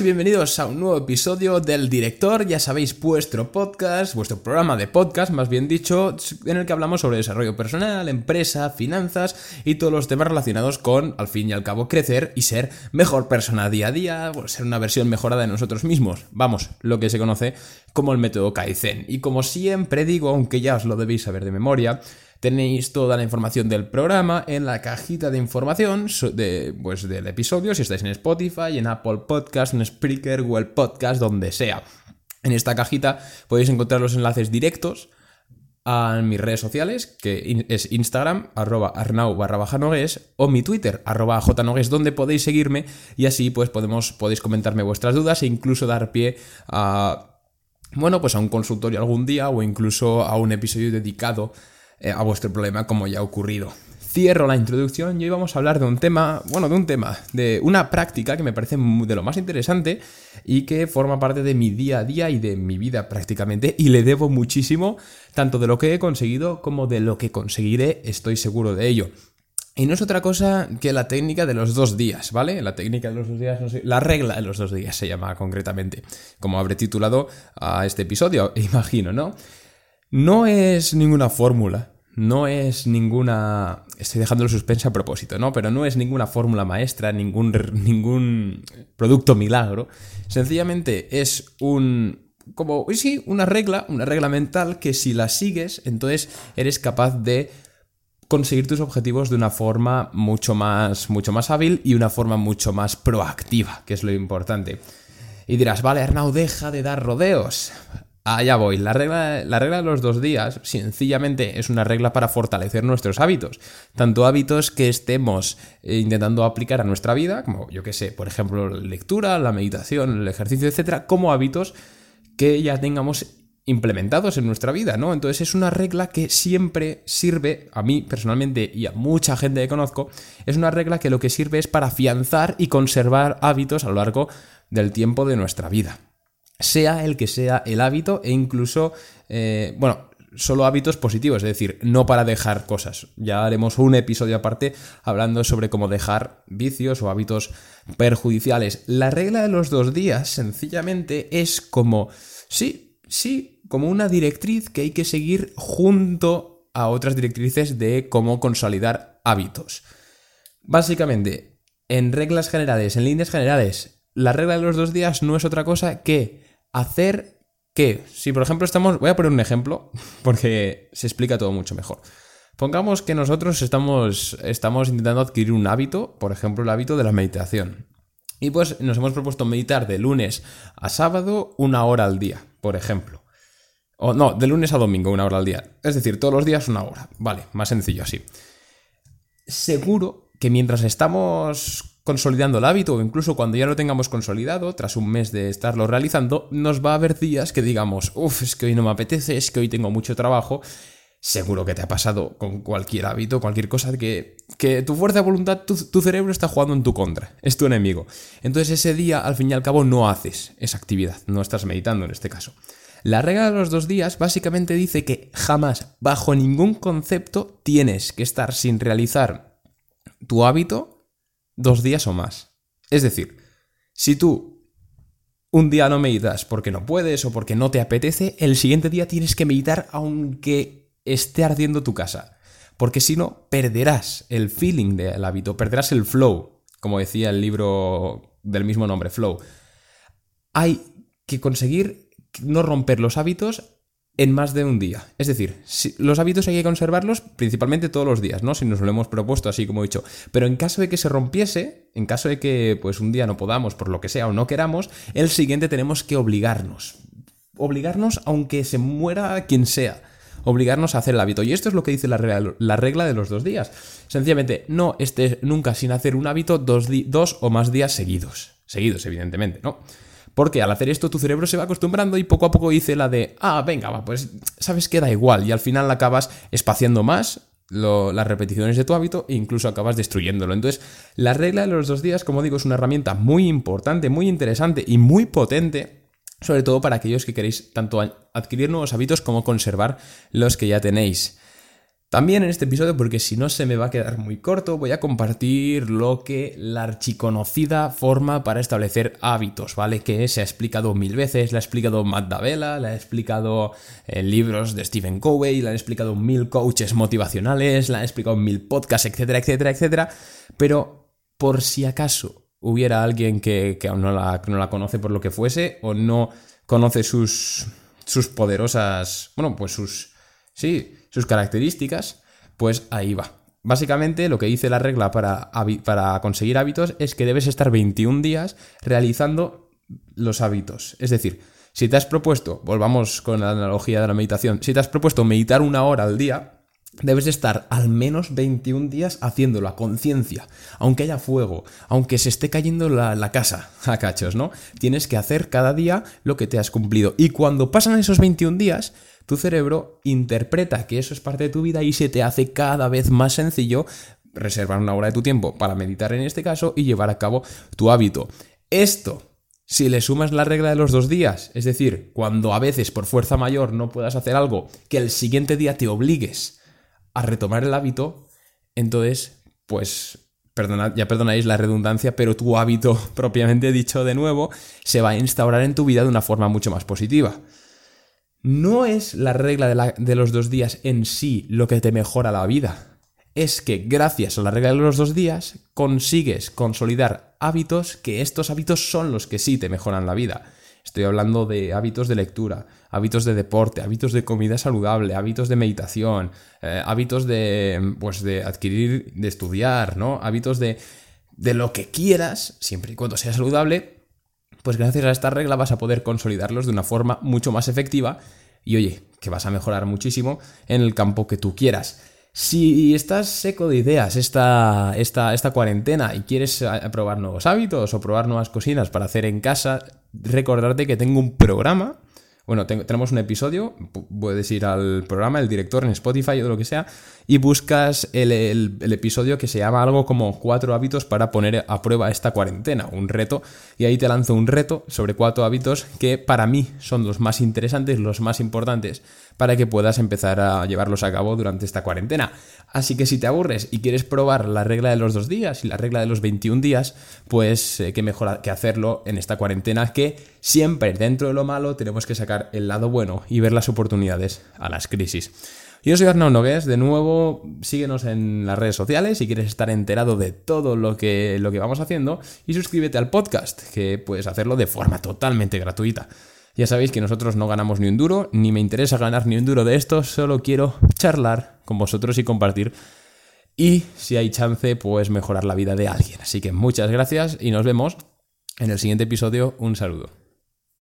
y bienvenidos a un nuevo episodio del Director, ya sabéis, vuestro podcast, vuestro programa de podcast, más bien dicho, en el que hablamos sobre desarrollo personal, empresa, finanzas y todos los temas relacionados con, al fin y al cabo, crecer y ser mejor persona día a día, ser una versión mejorada de nosotros mismos. Vamos, lo que se conoce como el método Kaizen. Y como siempre digo, aunque ya os lo debéis saber de memoria, Tenéis toda la información del programa en la cajita de información de, pues, del episodio, si estáis en Spotify, en Apple Podcast, en Spreaker, Google Podcast, donde sea. En esta cajita podéis encontrar los enlaces directos a mis redes sociales, que es Instagram, arroba arnau barra baja nogues, o mi Twitter, arroba jnogues, donde podéis seguirme y así pues podemos, podéis comentarme vuestras dudas e incluso dar pie a, bueno, pues a un consultorio algún día o incluso a un episodio dedicado eh, a vuestro problema como ya ha ocurrido. Cierro la introducción y hoy vamos a hablar de un tema, bueno, de un tema, de una práctica que me parece de lo más interesante y que forma parte de mi día a día y de mi vida prácticamente y le debo muchísimo, tanto de lo que he conseguido como de lo que conseguiré, estoy seguro de ello. Y no es otra cosa que la técnica de los dos días, ¿vale? La técnica de los dos días, no sé, la regla de los dos días se llama concretamente, como habré titulado a este episodio, imagino, ¿no? No es ninguna fórmula, no es ninguna... Estoy dejando suspense a propósito, ¿no? Pero no es ninguna fórmula maestra, ningún, ningún producto milagro. Sencillamente es un... Como, sí, una regla, una regla mental que si la sigues, entonces eres capaz de conseguir tus objetivos de una forma mucho más, mucho más hábil y una forma mucho más proactiva, que es lo importante. Y dirás, vale, Arnau, deja de dar rodeos. Allá voy. La regla, la regla de los dos días sencillamente es una regla para fortalecer nuestros hábitos. Tanto hábitos que estemos eh, intentando aplicar a nuestra vida, como yo que sé, por ejemplo, la lectura, la meditación, el ejercicio, etcétera, como hábitos que ya tengamos implementados en nuestra vida, ¿no? Entonces es una regla que siempre sirve, a mí personalmente y a mucha gente que conozco, es una regla que lo que sirve es para afianzar y conservar hábitos a lo largo del tiempo de nuestra vida sea el que sea el hábito e incluso, eh, bueno, solo hábitos positivos, es decir, no para dejar cosas. Ya haremos un episodio aparte hablando sobre cómo dejar vicios o hábitos perjudiciales. La regla de los dos días sencillamente es como, sí, sí, como una directriz que hay que seguir junto a otras directrices de cómo consolidar hábitos. Básicamente, en reglas generales, en líneas generales, la regla de los dos días no es otra cosa que hacer que, si por ejemplo estamos, voy a poner un ejemplo porque se explica todo mucho mejor. Pongamos que nosotros estamos, estamos intentando adquirir un hábito, por ejemplo el hábito de la meditación. Y pues nos hemos propuesto meditar de lunes a sábado una hora al día, por ejemplo. O no, de lunes a domingo una hora al día. Es decir, todos los días una hora. Vale, más sencillo así. Seguro que mientras estamos consolidando el hábito o incluso cuando ya lo tengamos consolidado, tras un mes de estarlo realizando, nos va a haber días que digamos, uff, es que hoy no me apetece, es que hoy tengo mucho trabajo. Seguro que te ha pasado con cualquier hábito, cualquier cosa, que, que tu fuerza de voluntad, tu, tu cerebro está jugando en tu contra, es tu enemigo. Entonces ese día, al fin y al cabo, no haces esa actividad, no estás meditando en este caso. La regla de los dos días básicamente dice que jamás, bajo ningún concepto, tienes que estar sin realizar tu hábito dos días o más. Es decir, si tú un día no meditas porque no puedes o porque no te apetece, el siguiente día tienes que meditar aunque esté ardiendo tu casa. Porque si no, perderás el feeling del hábito, perderás el flow, como decía el libro del mismo nombre, Flow. Hay que conseguir no romper los hábitos en más de un día. Es decir, los hábitos hay que conservarlos principalmente todos los días, ¿no? Si nos lo hemos propuesto así como he dicho. Pero en caso de que se rompiese, en caso de que pues un día no podamos, por lo que sea, o no queramos, el siguiente tenemos que obligarnos. Obligarnos aunque se muera quien sea. Obligarnos a hacer el hábito. Y esto es lo que dice la regla, la regla de los dos días. Sencillamente, no estés nunca sin hacer un hábito dos o más días seguidos. Seguidos, evidentemente, ¿no? Porque al hacer esto tu cerebro se va acostumbrando y poco a poco dice la de, ah, venga, va, pues sabes que da igual y al final acabas espaciando más las repeticiones de tu hábito e incluso acabas destruyéndolo. Entonces, la regla de los dos días, como digo, es una herramienta muy importante, muy interesante y muy potente, sobre todo para aquellos que queréis tanto adquirir nuevos hábitos como conservar los que ya tenéis. También en este episodio, porque si no se me va a quedar muy corto, voy a compartir lo que la archiconocida forma para establecer hábitos, ¿vale? Que se ha explicado mil veces, la ha explicado Matt Davella, la ha explicado en libros de Stephen Covey, la han explicado mil coaches motivacionales, la han explicado mil podcasts, etcétera, etcétera, etcétera. Pero por si acaso hubiera alguien que, aún no la, no la conoce por lo que fuese o no conoce sus, sus poderosas, bueno, pues sus, sí, sus características, pues ahí va. Básicamente lo que dice la regla para, conseguir hábitos es que debes estar 21 días realizando los hábitos. Es decir, si te has propuesto, volvamos con la analogía de la meditación, si te has propuesto meditar una hora al día, Debes estar al menos 21 días haciéndolo a conciencia, aunque haya fuego, aunque se esté cayendo la, la, casa a cachos, ¿no? Tienes que hacer cada día lo que te has cumplido. Y cuando pasan esos 21 días, tu cerebro interpreta que eso es parte de tu vida y se te hace cada vez más sencillo reservar una hora de tu tiempo para meditar en este caso y llevar a cabo tu hábito. Esto si le sumas la regla de los dos días, es decir, cuando a veces por fuerza mayor no puedas hacer algo, que el siguiente día te obligues a retomar el hábito, entonces, pues, ya perdonáis la redundancia, pero tu hábito propiamente dicho de nuevo se va a instaurar en tu vida de una forma mucho más positiva. No es la regla de, de los dos días en sí lo que te mejora la vida. Es que gracias a la regla de los dos días consigues consolidar hábitos que estos hábitos son los que sí te mejoran la vida. Estoy hablando de hábitos de lectura, hábitos de deporte, hábitos de comida saludable, hábitos de meditación, eh, hábitos de, pues de adquirir, de estudiar, ¿no? Hábitos de, de lo que quieras, siempre y cuando sea saludable, pues gracias a esta regla vas a poder consolidarlos de una forma mucho más efectiva y oye, que vas a mejorar muchísimo en el campo que tú quieras. Si estás seco de ideas esta, esta, esta cuarentena y quieres probar nuevos hábitos o probar nuevas cocinas para hacer en casa, recordarte que tengo un programa. Bueno, tenemos un episodio, puedes ir al programa, el director en Spotify o lo que sea, y buscas el, el, episodio que se llama algo como cuatro hábitos para poner a prueba esta cuarentena, un reto, y ahí te lanzo un reto sobre cuatro hábitos que para mí son los más interesantes, los más importantes, para que puedas empezar a llevarlos a cabo durante esta cuarentena. Así que si te aburres y quieres probar la regla de los dos días y la regla de los 21 días, pues eh, qué mejor que hacerlo en esta cuarentena que siempre dentro de lo malo tenemos que sacar el lado bueno y ver las oportunidades a las crisis. Yo soy Arnaud Nogués, de nuevo síguenos en las redes sociales si quieres estar enterado de todo lo que, lo que vamos haciendo y suscríbete al podcast, que puedes hacerlo de forma totalmente gratuita. Ya sabéis que nosotros no ganamos ni un duro, ni me interesa ganar ni un duro de esto, solo quiero charlar con vosotros y compartir. Y si hay chance, pues mejorar la vida de alguien. Así que muchas gracias y nos vemos en el siguiente episodio. Un saludo.